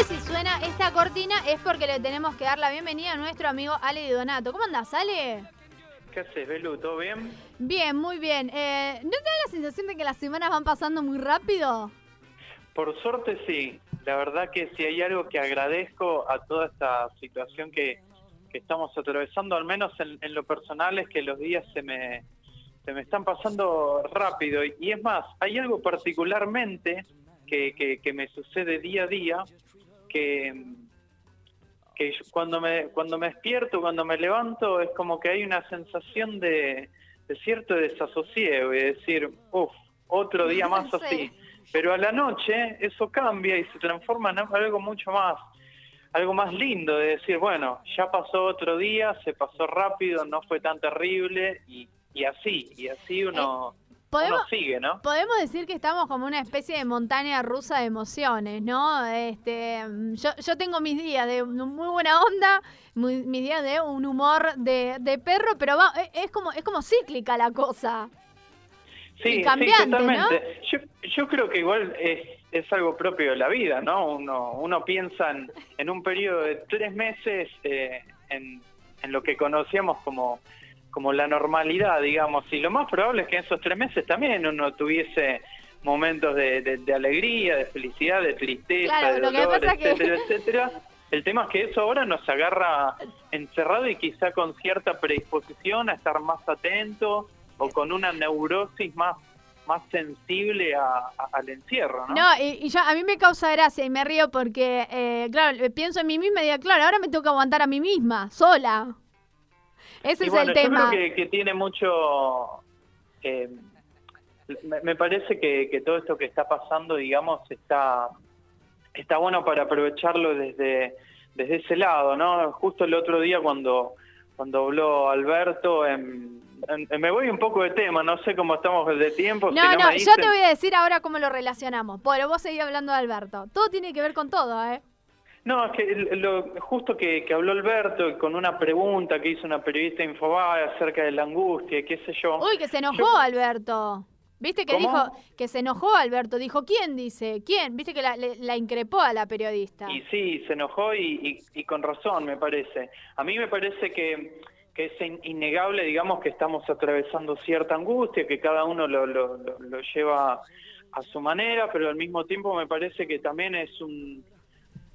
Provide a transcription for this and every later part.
que si suena esta cortina es porque le tenemos que dar la bienvenida a nuestro amigo Ale Di Donato. ¿Cómo andás, Ale? ¿Qué haces, Belu? ¿Todo bien? Bien, muy bien. Eh, ¿No te da la sensación de que las semanas van pasando muy rápido? Por suerte sí. La verdad que si hay algo que agradezco a toda esta situación que, que estamos atravesando, al menos en, en, lo personal, es que los días se me, se me están pasando rápido. Y, es más, hay algo particularmente que, que, que me sucede día a día que que cuando me cuando me despierto, cuando me levanto, es como que hay una sensación de, de cierto desasosiego y decir, uff, otro día más así. Pero a la noche eso cambia y se transforma en algo mucho más, algo más lindo de decir, bueno, ya pasó otro día, se pasó rápido, no fue tan terrible y, y así, y así uno... Podemos, sigue, ¿no? Podemos decir que estamos como una especie de montaña rusa de emociones, ¿no? Este, yo, yo tengo mis días de muy buena onda, mis días de un humor de, de perro, pero va, e, es como es como cíclica la cosa. Sí, cambiante, totalmente. Yo, yo creo que igual es, es algo propio de la vida, ¿no? Uno, uno piensa en, en un periodo de tres meses eh, en, en lo que conocíamos como como la normalidad, digamos, y lo más probable es que en esos tres meses también uno tuviese momentos de, de, alegría, de felicidad, de tristeza, de dolor, etcétera, etcétera. El tema es que eso ahora nos agarra encerrado y quizá con cierta predisposición a estar más atento o con una neurosis más más sensible a, al encierro, ¿no? No, y, y, a mí me causa gracia y me río porque, eh, claro, pienso en mí misma y digo, claro, ahora me tengo que aguantar a mí misma, sola. Ese es el tema. Yo creo que, tiene mucho... Eh, me, parece que, todo esto que está pasando, digamos, está, está bueno para aprovecharlo desde, desde ese lado, ¿no? Justo el otro día cuando, cuando habló Alberto, me voy un poco de tema, no sé cómo estamos de tiempo. No, no, yo te voy a decir ahora cómo lo relacionamos. Pero vos seguís hablando de Alberto. Todo tiene que ver con todo, ¿eh? No, es que lo, justo que, habló Alberto con una pregunta que hizo una periodista Infobae acerca de la angustia, qué sé yo. Uy, que se enojó Alberto. ¿Viste que dijo que se enojó Alberto? Dijo, ¿quién dice? ¿Quién? ¿Viste que la, increpó a la periodista? Y sí, se enojó y, con razón, me parece. A mí me parece que, que es innegable, digamos, que estamos atravesando cierta angustia, que cada uno lo, lo, lo lleva a su manera, pero al mismo tiempo me parece que también es un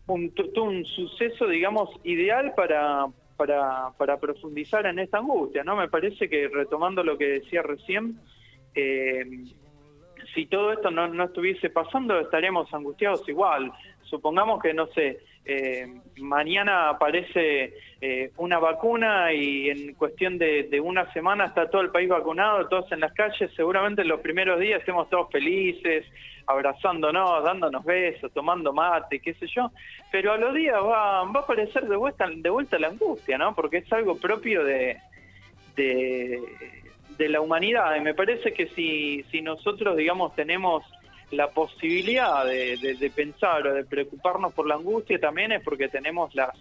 un, un suceso, digamos, ideal para, para, para profundizar en esta angustia, ¿no? Me parece que retomando lo que decía recién, eh, si todo esto no, no estuviese pasando, estaríamos angustiados igual. Supongamos que, no sé, eh, mañana aparece eh, una vacuna y en cuestión de, una semana está todo el país vacunado, todos en las calles, seguramente en los primeros días estemos todos felices, abrazándonos, dándonos besos, tomando mate, qué sé yo, pero a los días va, a aparecer de vuelta, de vuelta la angustia, ¿no? Porque es algo propio de, la humanidad. Y me parece que si nosotros, digamos, tenemos la posibilidad de, de, pensar o de preocuparnos por la angustia también es porque tenemos las,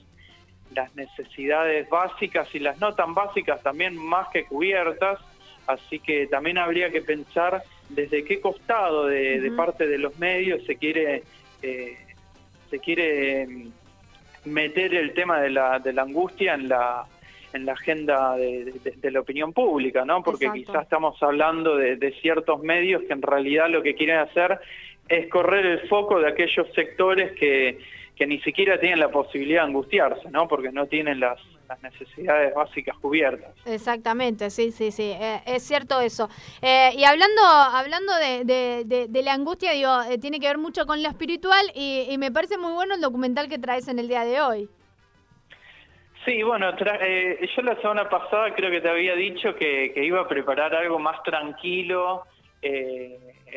las necesidades básicas y las no tan básicas también más que cubiertas, así que también habría que pensar desde qué costado de, parte de los medios se quiere eh, se quiere mm, meter el tema de la, de la angustia en la en la agenda de, la opinión pública, ¿no? Porque quizás estamos hablando de, ciertos medios que en realidad lo que quieren hacer es correr el foco de aquellos sectores que, que ni siquiera tienen la posibilidad de angustiarse, ¿no? Porque no tienen las, las necesidades básicas cubiertas. Exactamente, sí, sí, sí, eh, es cierto eso. Eh, y hablando hablando de, de, la angustia, digo, eh, tiene que ver mucho con lo espiritual y, me parece muy bueno el documental que traes en el día de hoy. Sí, bueno, yo la semana pasada creo que te había dicho que, que iba a preparar algo más tranquilo,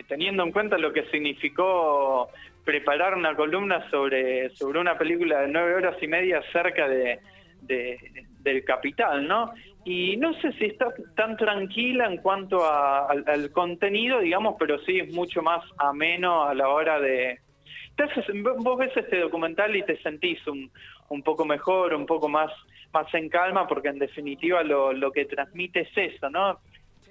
teniendo en cuenta lo que significó preparar una columna sobre, sobre una película de nueve horas y media cerca de, del capital, ¿no? Y no sé si está tan tranquila en cuanto al, contenido, digamos, pero sí es mucho más ameno a la hora de... Entonces, vos ves este documental y te sentís un, un poco mejor, un poco más, más en calma, porque en definitiva lo, lo que transmite es eso, ¿no?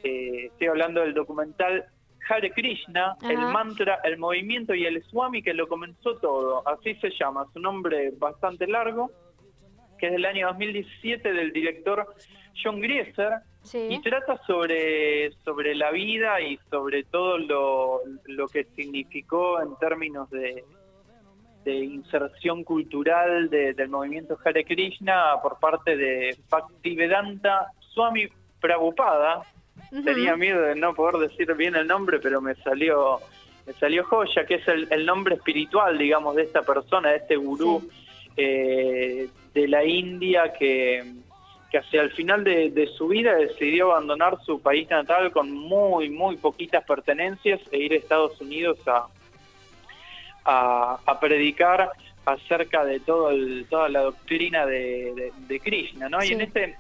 Eh, estoy hablando del documental Hare Krishna, el mantra, el movimiento y el Swami que lo comenzó todo. Así se llama, su nombre bastante largo, que es del año 2017 del director John Grieser. Y trata sobre, sobre la vida y sobre todo lo, lo que significó en términos de, de inserción cultural del movimiento Hare Krishna por parte de Bhaktivedanta Swami Prabhupada. Tenía miedo de no poder decir bien el nombre, pero me salió me salió joya, que es el, nombre espiritual, digamos, de esta persona, de este gurú eh, de la India que, que hacia el final de, su vida decidió abandonar su país natal con muy, muy poquitas pertenencias e ir a Estados Unidos a, a, predicar acerca de todo toda la doctrina de, Krishna, ¿no? Y en este,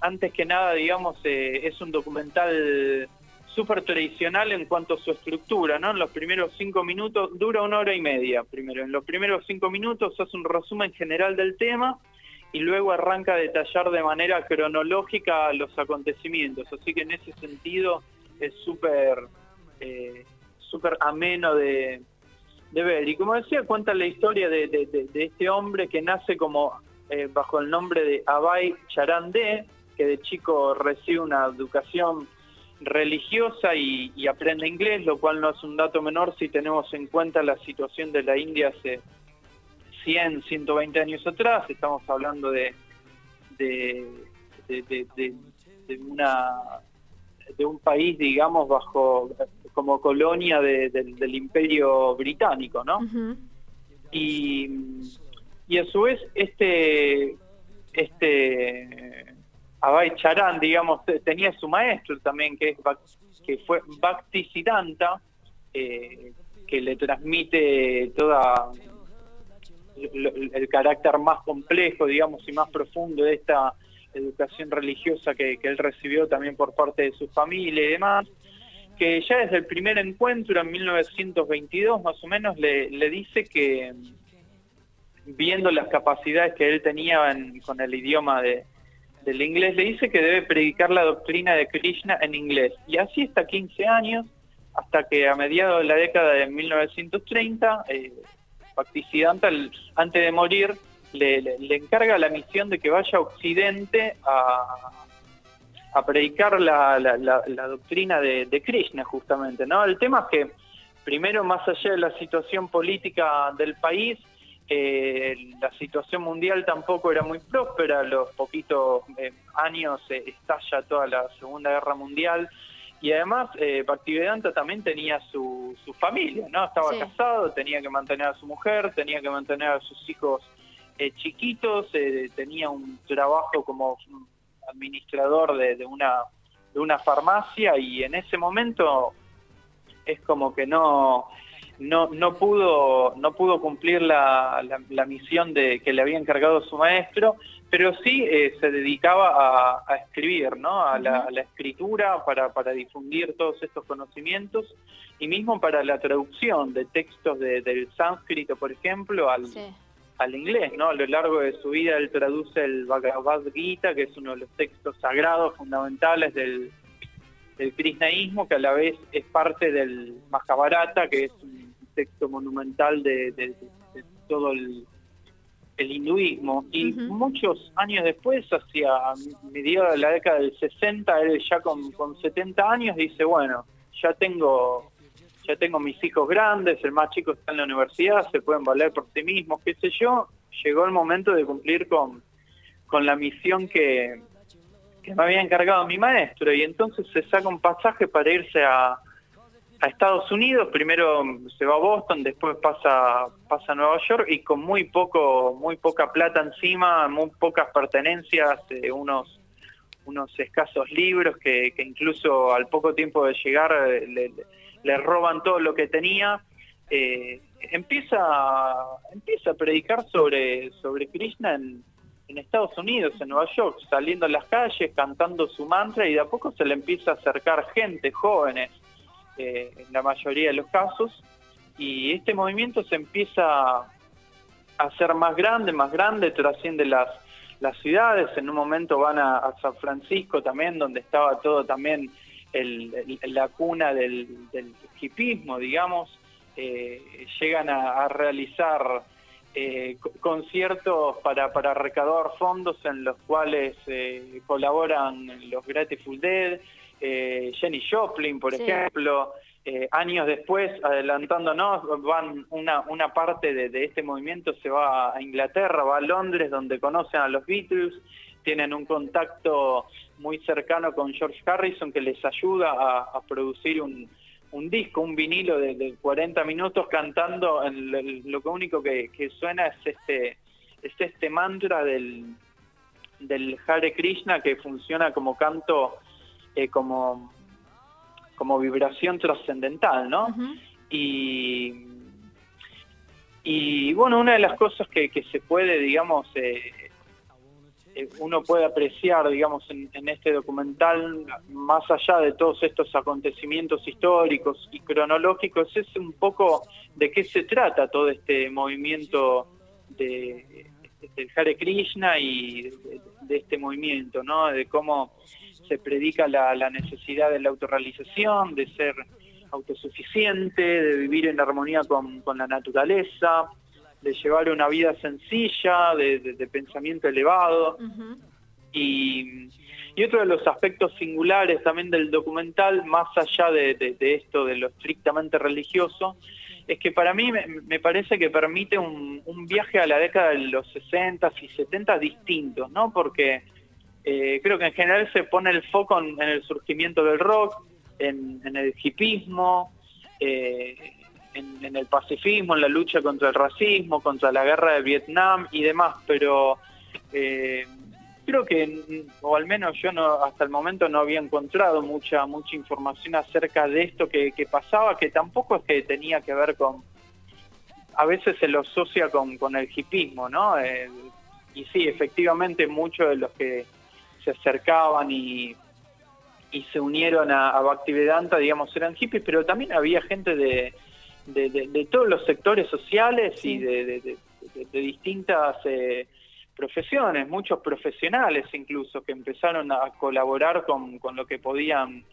antes que nada, digamos, eh, es un documental súper tradicional en cuanto a su estructura, ¿no? En los primeros cinco minutos, dura una hora y media primero. En los primeros cinco minutos hace un resumen general del tema y luego arranca a detallar de manera cronológica los acontecimientos. Así que en ese sentido es súper eh, súper ameno de, de ver. Y como decía, cuenta la historia de, de, este hombre que nace como eh, bajo el nombre de Abay Charandé, que de chico recibe una educación religiosa y, y, aprende inglés, lo cual no es un dato menor si tenemos en cuenta la situación de la India hace 100, 120 años atrás. Estamos hablando de, de una de un país, digamos, bajo como colonia del imperio británico, ¿no? y, y a su vez este este Abay Charan, digamos, tenía su maestro también, que, es, que fue Bhakti Siddhanta, eh, que le transmite toda el, carácter más complejo, digamos, y más profundo de esta educación religiosa que, él recibió también por parte de su familia y demás, que ya desde el primer encuentro en 1922 más o menos le, dice que viendo las capacidades que él tenía con el idioma de, del inglés, le dice que debe predicar la doctrina de Krishna en inglés. Y así hasta 15 años, hasta que a mediados de la década de 1930, eh, antes de morir, le, encarga la misión de que vaya a Occidente a, a predicar la, la, doctrina de, Krishna, justamente. ¿no? El tema es que, primero, más allá de la situación política del país, eh, la situación mundial tampoco era muy próspera, los poquitos eh, años eh, estalla toda la Segunda Guerra Mundial, y además eh, Bhaktivedanta también tenía su, su familia, ¿no? Estaba casado, tenía que mantener a su mujer, tenía que mantener a sus hijos eh, chiquitos, eh, tenía un trabajo como administrador de, una, de una farmacia y en ese momento es como que no, no, no, pudo, no pudo cumplir la, la, misión de, que le había encargado su maestro, pero sí eh, se dedicaba a, escribir, ¿no? a, la, escritura para, para difundir todos estos conocimientos y mismo para la traducción de textos del sánscrito, por ejemplo, al, al inglés, ¿no? A lo largo de su vida él traduce el Bhagavad Gita, que es uno de los textos sagrados fundamentales del, del krishnaísmo, que a la vez es parte del Mahabharata, que es un texto monumental de, todo el, hinduismo. Y muchos años después, hacia mediados de la década del 60, él ya con, con 70 años dice, bueno, ya tengo ya tengo mis hijos grandes, el más chico está en la universidad, se pueden valer por sí mismos, qué sé yo, llegó el momento de cumplir con, con la misión que, me había encargado mi maestro. Y entonces se saca un pasaje para irse a, a Estados Unidos, primero se va a Boston, después pasa pasa a Nueva York y con muy poco muy poca plata encima, muy pocas pertenencias, eh, unos unos escasos libros que, que incluso al poco tiempo de llegar eh, le, le roban todo lo que tenía, eh, empieza, empieza a predicar sobre, sobre Krishna en, Estados Unidos, en Nueva York, saliendo a las calles, cantando su mantra y de a poco se le empieza a acercar gente, jóvenes, eh, en la mayoría de los casos, y este movimiento se empieza a hacer más grande, más grande, trasciende las, las ciudades, en un momento van a San Francisco también, donde estaba todo también la cuna del, del hipismo, digamos, llegan a realizar eh, conciertos para, para recaudar fondos en los cuales eh, colaboran los Grateful Dead, eh, Jenny Joplin, por ejemplo. Eh, años después, adelantándonos, van una, una parte de, de, este movimiento se va a Inglaterra, va a Londres, donde conocen a los Beatles, tienen un contacto muy cercano con George Harrison que les ayuda a, a producir un, un disco, un vinilo de, 40 minutos cantando, en lo único que, suena es este, es este mantra del, del Hare Krishna que funciona como canto, eh, como, como vibración trascendental, ¿no? Y y bueno, una de las cosas que, que se puede, digamos, eh, eh, uno puede apreciar, digamos, en, este documental, más allá de todos estos acontecimientos históricos y cronológicos, es un poco de qué se trata todo este movimiento de, del Hare Krishna y de, este movimiento, ¿no? De cómo se predica la, necesidad de la autorrealización, de ser autosuficiente, de vivir en armonía con la naturaleza, de llevar una vida sencilla, de, pensamiento elevado. y, y, otro de los aspectos singulares también del documental, más allá de, esto, de lo estrictamente religioso, es que para mí me, parece que permite un, viaje a la década de los 60 y 70 distintos, ¿no? Porque eh, creo que en general se pone el foco en, el surgimiento del rock, en, el hipismo, eh, en, el pacifismo, en la lucha contra el racismo, contra la guerra de Vietnam y demás, pero eh, creo que, o al menos yo no, hasta el momento no había encontrado mucha mucha información acerca de esto que, pasaba, que tampoco es que tenía que ver con, a veces se lo asocia con, con el hipismo, ¿no? Eh, y sí, efectivamente muchos de los que se acercaban y, y se unieron a, a Bhaktivedanta, digamos, eran hippies, pero también había gente de, de, todos los sectores sociales y de, distintas eh, profesiones, muchos profesionales incluso que empezaron a colaborar con, lo que podían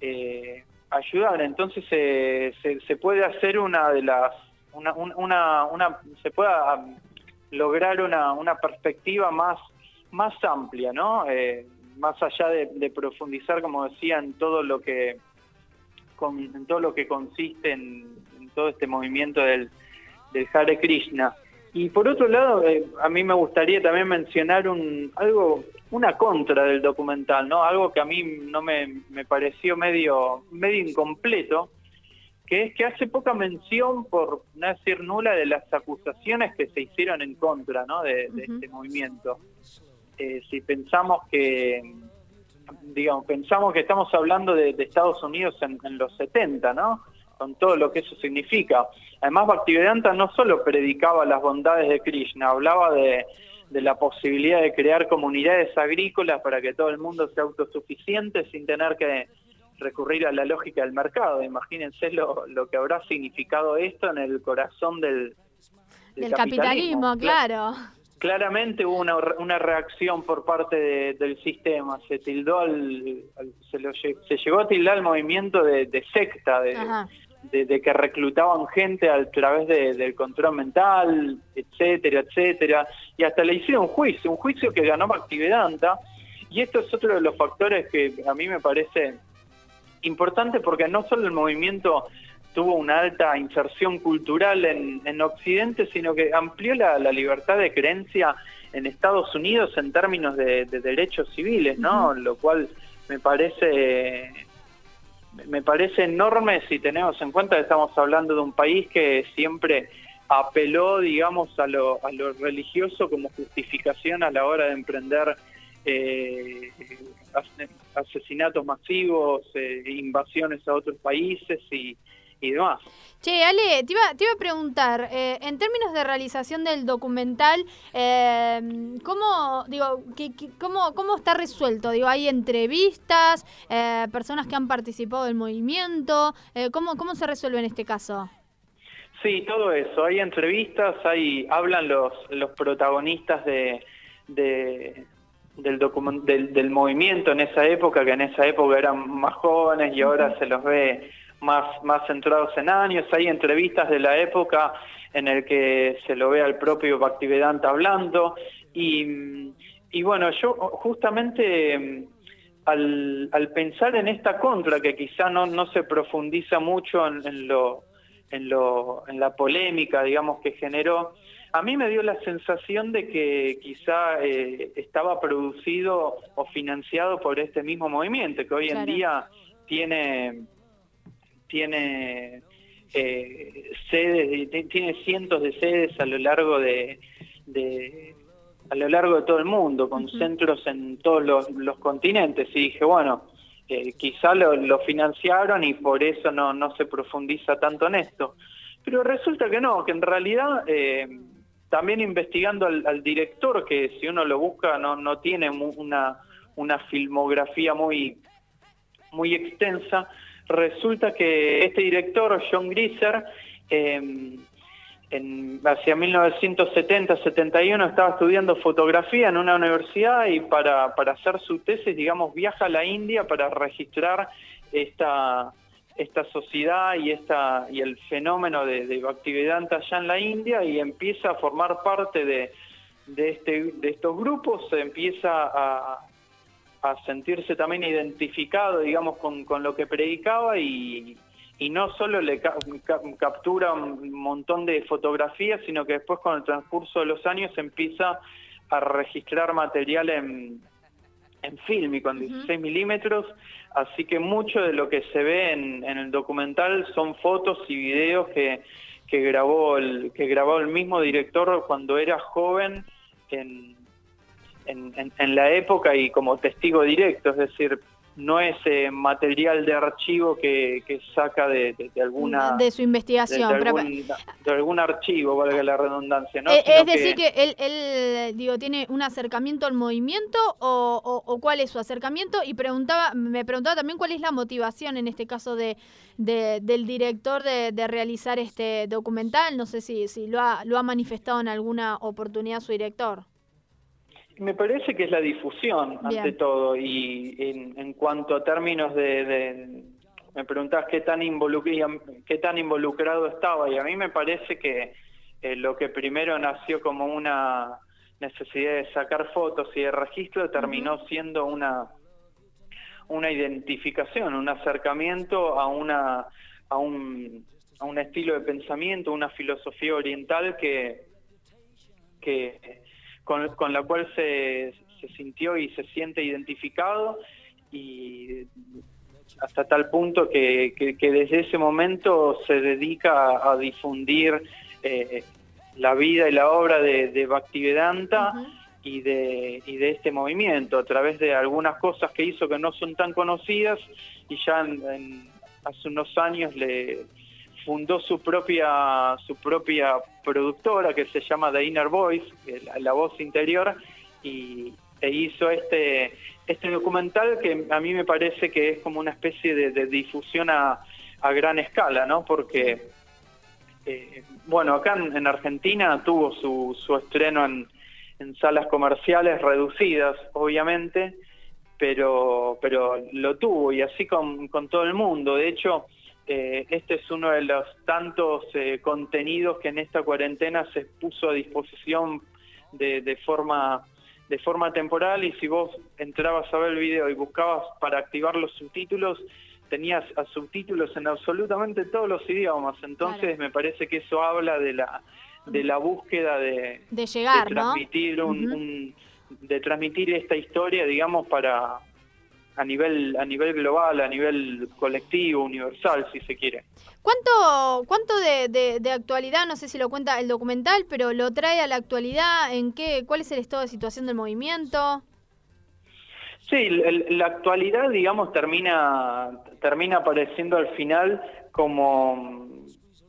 eh, ayudar. Entonces se, puede hacer una de las, una, una, una se puede lograr una, una perspectiva más, más amplia, ¿no? Eh, más allá de, profundizar, como decía, en todo lo que con, en todo lo que consiste en, todo este movimiento del, del Hare Krishna. Y por otro lado, eh, a mí me gustaría también mencionar un algo, una contra del documental, ¿no? Algo que a mí no me, me pareció medio, medio incompleto, que es que hace poca mención, por no decir nula, de las acusaciones que se hicieron en contra, ¿no? De, este movimiento. Eh, si pensamos que, digamos, pensamos que estamos hablando de, Estados Unidos en, en los 70, ¿no? Con todo lo que eso significa. Además, Bhaktivedanta no solo predicaba las bondades de Krishna, hablaba de, la posibilidad de crear comunidades agrícolas para que todo el mundo sea autosuficiente sin tener que recurrir a la lógica del mercado. Imagínense lo, lo que habrá significado esto en el corazón del, del, capitalismo, claro. Claramente hubo una, una reacción por parte del sistema, se tildó al, se, lo, se, llegó a tildar el movimiento de, secta, de, de, que reclutaban gente a través del control mental, etcétera, etcétera, y hasta le hicieron un juicio, un juicio que ganó Activedanta, y esto es otro de los factores que a mí me parece importante porque no solo el movimiento tuvo una alta inserción cultural en, Occidente, sino que amplió la, libertad de creencia en Estados Unidos en términos de, derechos civiles, ¿no? Lo cual me parece me parece enorme si tenemos en cuenta que estamos hablando de un país que siempre apeló, digamos, a lo, a lo religioso como justificación a la hora de emprender eh, asesinatos masivos, eh, invasiones a otros países y, y demás. Che, Ale, te iba, te iba a preguntar, eh, en términos de realización del documental, eh, ¿cómo, digo, cómo, ¿cómo está resuelto? Digo, ¿hay entrevistas, eh, personas que han participado del movimiento? Eh, ¿cómo, ¿Cómo se resuelve en este caso? Sí, todo eso. Hay entrevistas, hay hablan los, los protagonistas de, de, del, del, del, movimiento en esa época, que en esa época eran más jóvenes y ahora se los ve más, más centrados en años. Hay entrevistas de la época en el que se lo ve al propio Bhaktivedanta hablando. Y, y bueno, yo justamente al, al, pensar en esta contra, que quizá no, no se profundiza mucho en, lo, en, lo, en la polémica, digamos, que generó, a mí me dio la sensación de que quizá eh, estaba producido o financiado por este mismo movimiento, que hoy en día tiene, tiene eh, sedes, tiene cientos de sedes a lo largo de, a lo largo de todo el mundo, con centros en todos los, continentes. Y dije, bueno, eh, quizá lo, financiaron y por eso no, no se profundiza tanto en esto. Pero resulta que no, que en realidad eh, también investigando al, director, que si uno lo busca no, no tiene una, una filmografía muy, muy extensa, resulta que este director, John Grisser, eh, en, hacia 1970-71 estaba estudiando fotografía en una universidad y para, para hacer su tesis, digamos, viaja a la India para registrar esta, esta sociedad y esta y el fenómeno de, de Bhaktivedanta allá en la India y empieza a formar parte de, de, este, de estos grupos, empieza a, a sentirse también identificado, digamos, con, con lo que predicaba y, y no solo le captura un montón de fotografías, sino que después con el transcurso de los años empieza a registrar material en, en film y con 16 milímetros, así que mucho de lo que se ve en, el documental son fotos y videos que, que, grabó el, que grabó el mismo director cuando era joven en, en, en la época y como testigo directo, es decir, no es eh, material de archivo que, saca de, alguna... De su investigación. De, algún, archivo, valga la redundancia. ¿no? Eh, es decir, que, él, digo, tiene un acercamiento al movimiento o, cuál es su acercamiento y preguntaba me preguntaba también cuál es la motivación en este caso de, del director de, realizar este documental. No sé si, si lo, ha, lo ha manifestado en alguna oportunidad su director. Me parece que es la difusión, ante todo, y en, cuanto a términos de, me preguntás qué tan, qué tan involucrado estaba, y a mí me parece que eh, lo que primero nació como una necesidad de sacar fotos y de registro terminó siendo una una identificación, un acercamiento a una a un, a un estilo de pensamiento, una filosofía oriental que que con, la cual se, se sintió y se siente identificado y hasta tal punto que, que, desde ese momento se dedica a, difundir eh, la vida y la obra de, de Bhaktivedanta y, de, y de este movimiento a través de algunas cosas que hizo que no son tan conocidas y ya hace unos años le, fundó su propia, su propia productora que se llama The Inner Voice, la, voz interior, y e hizo este, este documental que a mí me parece que es como una especie de, difusión a, a, gran escala, ¿no? Porque, eh, bueno, acá en, Argentina tuvo su, su estreno en, en salas comerciales reducidas, obviamente, pero, pero lo tuvo y así con, con todo el mundo. De hecho, eh, este es uno de los tantos eh, contenidos que en esta cuarentena se puso a disposición de, forma de forma temporal. Y si vos entrabas a ver el video y buscabas para activar los subtítulos, tenías a subtítulos en absolutamente todos los idiomas. Entonces me parece que eso habla de la de la búsqueda de, de llegar, transmitir un, de transmitir esta historia, digamos, para a nivel a nivel global, a nivel colectivo, universal, si se quiere. ¿Cuánto cuánto de, de, actualidad, no sé si lo cuenta el documental, pero lo trae a la actualidad? ¿En qué? ¿Cuál es el estado de situación del movimiento? Sí, la actualidad, digamos, termina termina apareciendo al final como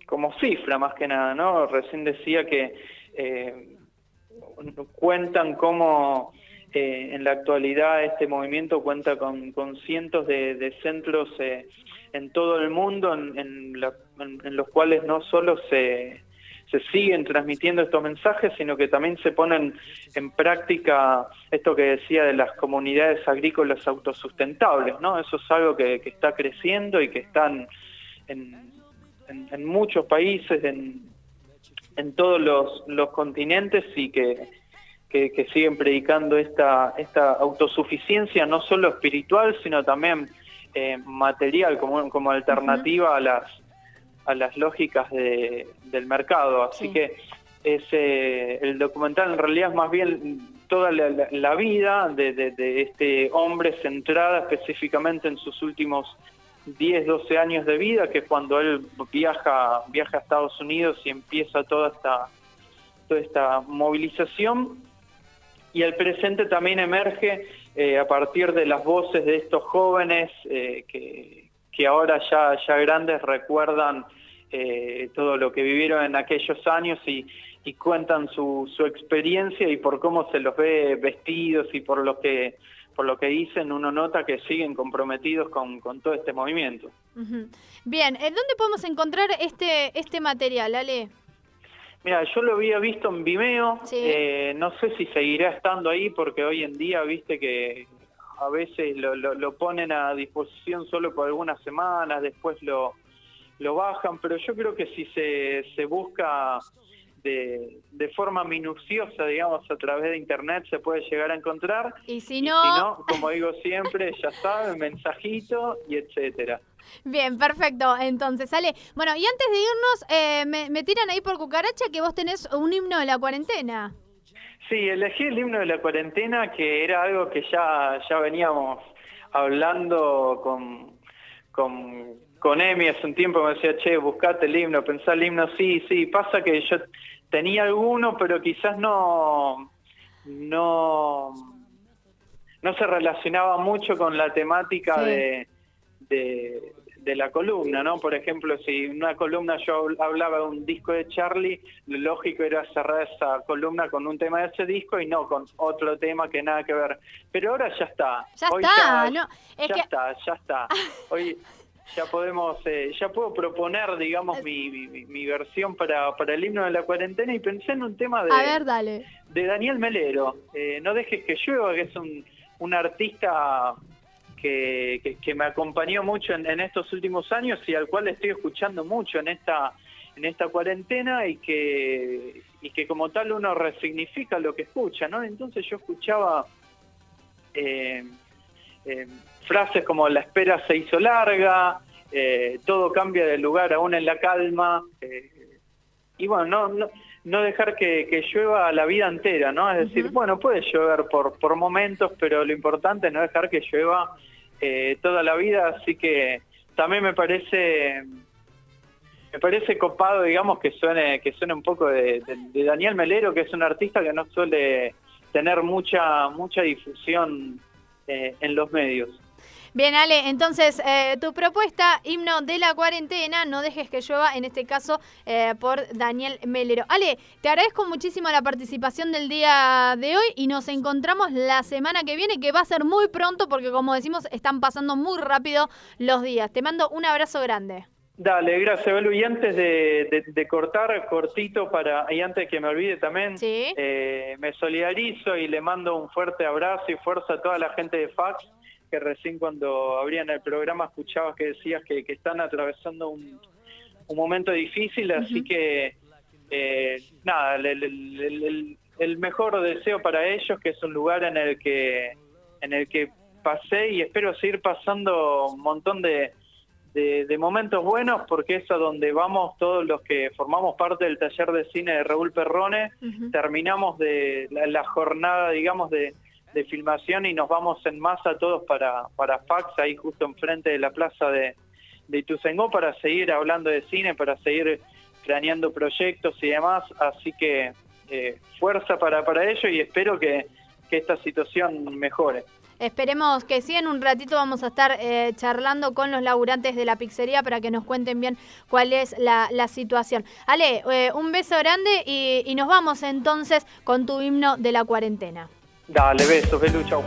como cifra más que nada, ¿no? Recién decía que eh, cuentan cómo eh, en la actualidad este movimiento cuenta con, cientos de, centros eh, en todo el mundo en, los cuales no solo se, se siguen transmitiendo estos mensajes, sino que también se ponen en práctica esto que decía de las comunidades agrícolas autosustentables, ¿no? Eso es algo que, está creciendo y que están en, en, muchos países, en, en todos los continentes y que, que, siguen predicando esta, esta autosuficiencia no solo espiritual, sino también eh, material como, como alternativa a las a las lógicas de, del mercado. Así que ese, el documental en realidad es más bien toda la, vida de, de, este hombre centrada específicamente en sus últimos 10, 12 años de vida, que es cuando él viaja, viaja a Estados Unidos y empieza toda esta, toda esta movilización. Y el presente también emerge eh, a partir de las voces de estos jóvenes eh, que, que ahora ya, ya grandes recuerdan eh, todo lo que vivieron en aquellos años y, cuentan su, su, experiencia y por cómo se los ve vestidos y por lo que por lo que dicen uno nota que siguen comprometidos con, con todo este movimiento. Bien, ¿en dónde podemos encontrar este este material, Ale? Mira, yo lo había visto en Vimeo, eh, no sé si seguirá estando ahí porque hoy en día, viste que a veces lo, lo, lo ponen a disposición solo por algunas semanas, después lo, lo bajan, pero yo creo que si se, se busca de, de, forma minuciosa, digamos, a través de internet se puede llegar a encontrar. Y si no, como digo siempre, ya saben, mensajito y etcétera. Bien, perfecto. Entonces, sale. Bueno, y antes de irnos, eh, me, me, tiran ahí por cucaracha que vos tenés un himno de la cuarentena. Sí, elegí el himno de la cuarentena, que era algo que ya, ya veníamos hablando con, con con Emi hace un tiempo me decía, che, buscate el himno, pensá el himno, sí, sí, pasa que yo tenía alguno, pero quizás no, no, no se relacionaba mucho con la temática de, de, la columna, ¿no? Por ejemplo, si en una columna yo hablaba de un disco de Charlie, lo lógico era cerrar esa columna con un tema de ese disco y no con otro tema que nada que ver. Pero ahora ya está. Ya está, no, ya está, ya está. Hoy ya podemos, eh, ya puedo proponer, digamos, mi, mi, versión para, para el himno de la cuarentena y pensé en un tema de, A ver, dale. de Daniel Melero. Eh, no dejes que llueva, que es un, un artista que, que, me acompañó mucho en, en, estos últimos años y al cual estoy escuchando mucho en esta en esta cuarentena y que y que como tal uno resignifica lo que escucha, ¿no? Entonces yo escuchaba eh, eh frases como la espera se hizo larga, eh, todo cambia de lugar aún en la calma, eh, y bueno, no, no, dejar que, llueva la vida entera, ¿no? Es decir, bueno, puede llover por, por momentos, pero lo importante es no dejar que llueva eh, toda la vida, así que también me parece me parece copado, digamos, que suene que suene un poco de, de, Daniel Melero, que es un artista que no suele tener mucha mucha difusión en los medios. Bien, Ale, entonces eh, tu propuesta, himno de la cuarentena, no dejes que llueva, en este caso eh, por Daniel Melero. Ale, te agradezco muchísimo la participación del día de hoy y nos encontramos la semana que viene, que va a ser muy pronto porque como decimos, están pasando muy rápido los días. Te mando un abrazo grande. Dale, gracias, Belu. Y antes de, cortar, cortito, para y antes que me olvide también, eh, me solidarizo y le mando un fuerte abrazo y fuerza a toda la gente de Fax que recién cuando abrían el programa escuchabas que decías que, están atravesando un, momento difícil, así que eh, nada, el, mejor deseo para ellos, que es un lugar en el que, en el que pasé y espero seguir pasando un montón de, de, momentos buenos, porque es a donde vamos todos los que formamos parte del taller de cine de Raúl Perrone, terminamos de la jornada, digamos, de de filmación y nos vamos en masa todos para, para Fax, ahí justo enfrente de la plaza de, de Ituzaingó, para seguir hablando de cine, para seguir planeando proyectos y demás. Así que eh, fuerza para, para ello y espero que, esta situación mejore. Esperemos que sí, en un ratito vamos a estar eh, charlando con los laburantes de la pizzería para que nos cuenten bien cuál es la, situación. Ale, eh, un beso grande y, y nos vamos entonces con tu himno de la cuarentena. Dale, besos, Belu, chau.